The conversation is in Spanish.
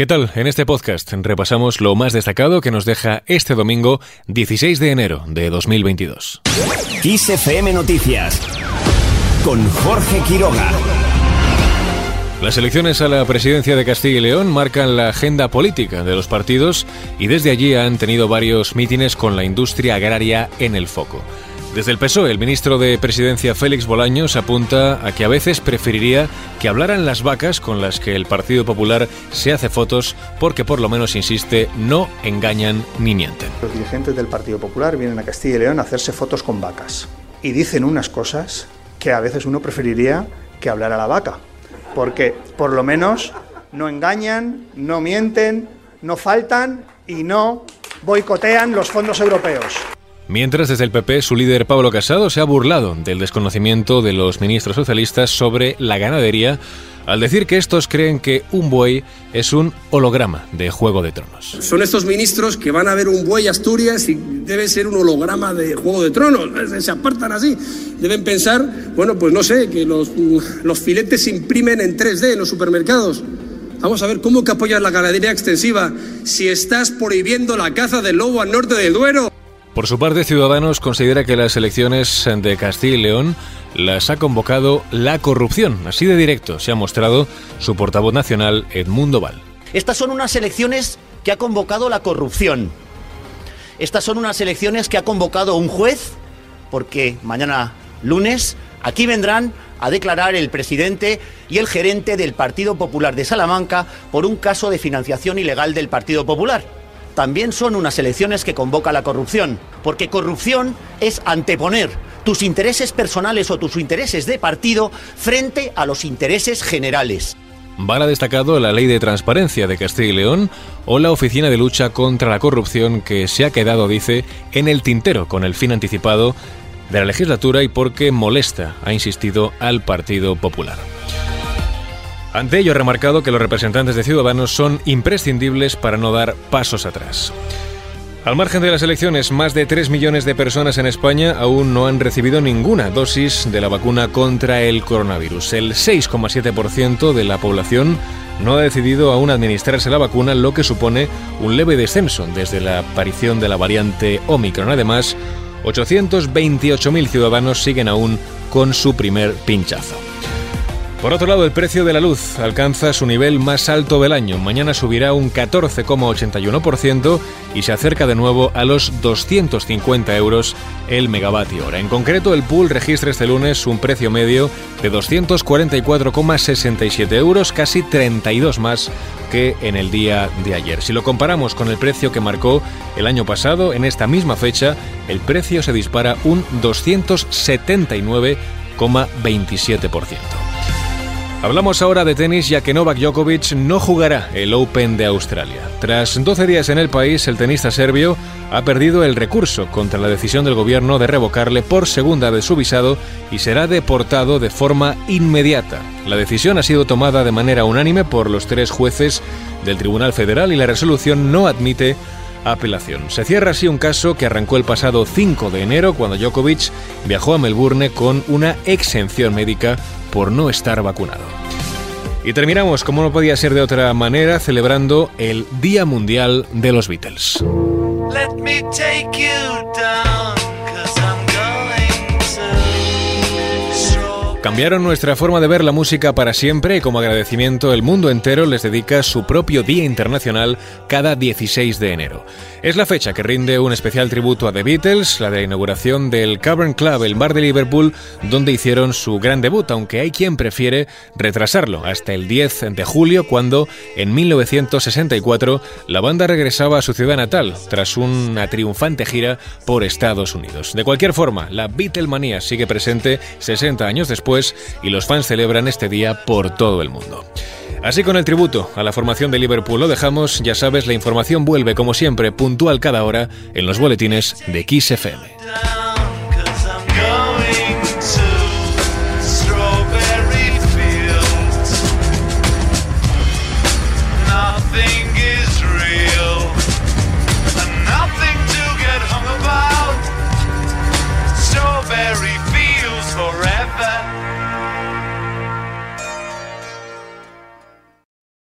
¿Qué tal? En este podcast repasamos lo más destacado que nos deja este domingo 16 de enero de 2022. XFM Noticias con Jorge Quiroga. Las elecciones a la presidencia de Castilla y León marcan la agenda política de los partidos y desde allí han tenido varios mítines con la industria agraria en el foco. Desde el PSOE, el ministro de Presidencia Félix Bolaños apunta a que a veces preferiría que hablaran las vacas con las que el Partido Popular se hace fotos porque por lo menos, insiste, no engañan ni mienten. Los dirigentes del Partido Popular vienen a Castilla y León a hacerse fotos con vacas y dicen unas cosas que a veces uno preferiría que hablara la vaca, porque por lo menos no engañan, no mienten, no faltan y no boicotean los fondos europeos. Mientras desde el PP su líder Pablo Casado se ha burlado del desconocimiento de los ministros socialistas sobre la ganadería al decir que estos creen que un buey es un holograma de Juego de Tronos. Son estos ministros que van a ver un buey Asturias y debe ser un holograma de Juego de Tronos, se apartan así. Deben pensar, bueno, pues no sé, que los, los filetes se imprimen en 3D en los supermercados. Vamos a ver cómo que apoyas la ganadería extensiva si estás prohibiendo la caza del lobo al norte del Duero. Por su parte, Ciudadanos considera que las elecciones de Castilla y León las ha convocado la corrupción. Así de directo se ha mostrado su portavoz nacional, Edmundo Val. Estas son unas elecciones que ha convocado la corrupción. Estas son unas elecciones que ha convocado un juez, porque mañana lunes aquí vendrán a declarar el presidente y el gerente del Partido Popular de Salamanca por un caso de financiación ilegal del Partido Popular también son unas elecciones que convoca la corrupción, porque corrupción es anteponer tus intereses personales o tus intereses de partido frente a los intereses generales. Val ha destacado la Ley de Transparencia de Castilla y León o la Oficina de Lucha contra la Corrupción que se ha quedado, dice, en el tintero con el fin anticipado de la legislatura y porque molesta, ha insistido, al Partido Popular. Ante ello ha remarcado que los representantes de Ciudadanos son imprescindibles para no dar pasos atrás. Al margen de las elecciones, más de 3 millones de personas en España aún no han recibido ninguna dosis de la vacuna contra el coronavirus. El 6,7% de la población no ha decidido aún administrarse la vacuna, lo que supone un leve descenso desde la aparición de la variante Omicron. Además, 828.000 ciudadanos siguen aún con su primer pinchazo. Por otro lado, el precio de la luz alcanza su nivel más alto del año. Mañana subirá un 14,81% y se acerca de nuevo a los 250 euros el megavatio hora. En concreto, el pool registra este lunes un precio medio de 244,67 euros, casi 32 más que en el día de ayer. Si lo comparamos con el precio que marcó el año pasado, en esta misma fecha, el precio se dispara un 279,27%. Hablamos ahora de tenis ya que Novak Djokovic no jugará el Open de Australia. Tras 12 días en el país, el tenista serbio ha perdido el recurso contra la decisión del gobierno de revocarle por segunda vez su visado y será deportado de forma inmediata. La decisión ha sido tomada de manera unánime por los tres jueces del Tribunal Federal y la resolución no admite apelación. Se cierra así un caso que arrancó el pasado 5 de enero cuando Djokovic viajó a Melbourne con una exención médica por no estar vacunado. Y terminamos, como no podía ser de otra manera, celebrando el Día Mundial de los Beatles. Cambiaron nuestra forma de ver la música para siempre y como agradecimiento el mundo entero les dedica su propio Día Internacional cada 16 de enero. Es la fecha que rinde un especial tributo a The Beatles, la de inauguración del Cavern Club, el bar de Liverpool, donde hicieron su gran debut, aunque hay quien prefiere retrasarlo hasta el 10 de julio, cuando en 1964 la banda regresaba a su ciudad natal tras una triunfante gira por Estados Unidos. De cualquier forma, la Beatlemanía sigue presente 60 años y los fans celebran este día por todo el mundo. Así con el tributo a la formación de Liverpool lo dejamos, ya sabes, la información vuelve como siempre puntual cada hora en los boletines de Kiss FM.